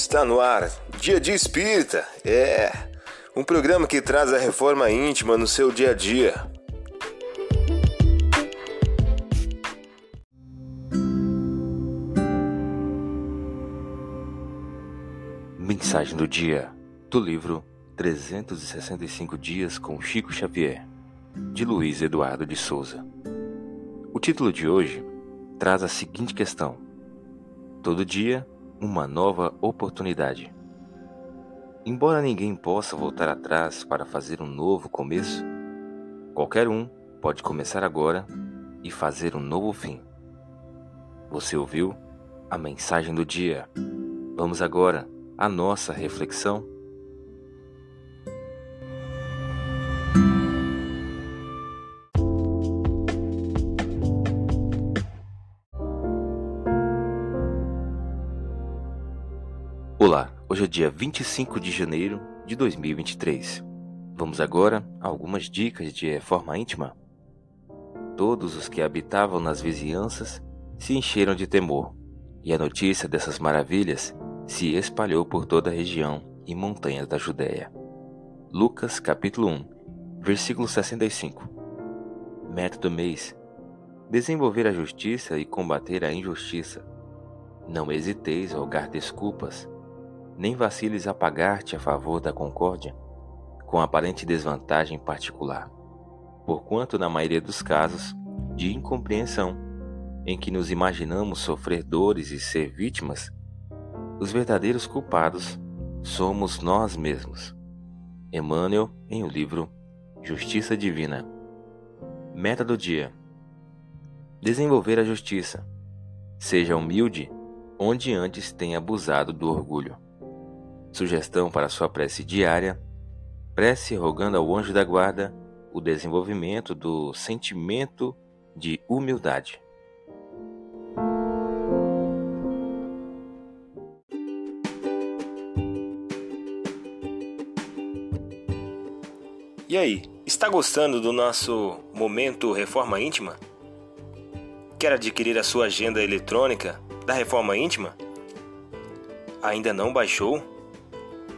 Está no ar, Dia de Espírita. É um programa que traz a reforma íntima no seu dia a dia. Mensagem do dia do livro 365 Dias com Chico Xavier, de Luiz Eduardo de Souza. O título de hoje traz a seguinte questão: Todo dia uma nova oportunidade. Embora ninguém possa voltar atrás para fazer um novo começo, qualquer um pode começar agora e fazer um novo fim. Você ouviu a mensagem do dia? Vamos agora à nossa reflexão. Hoje é dia 25 de janeiro de 2023. Vamos agora a algumas dicas de reforma íntima. Todos os que habitavam nas vizinhanças se encheram de temor, e a notícia dessas maravilhas se espalhou por toda a região e montanhas da Judéia. Lucas capítulo 1, versículo 65. Meta do mês: desenvolver a justiça e combater a injustiça. Não hesiteis a rogar desculpas nem vaciles a pagar-te a favor da concórdia, com aparente desvantagem particular, porquanto, na maioria dos casos, de incompreensão, em que nos imaginamos sofrer dores e ser vítimas, os verdadeiros culpados somos nós mesmos. Emmanuel, em o livro Justiça Divina. Meta do dia: Desenvolver a justiça. Seja humilde onde antes tenha abusado do orgulho. Sugestão para sua prece diária: prece rogando ao anjo da guarda o desenvolvimento do sentimento de humildade. E aí, está gostando do nosso momento Reforma Íntima? Quer adquirir a sua agenda eletrônica da Reforma Íntima? Ainda não baixou?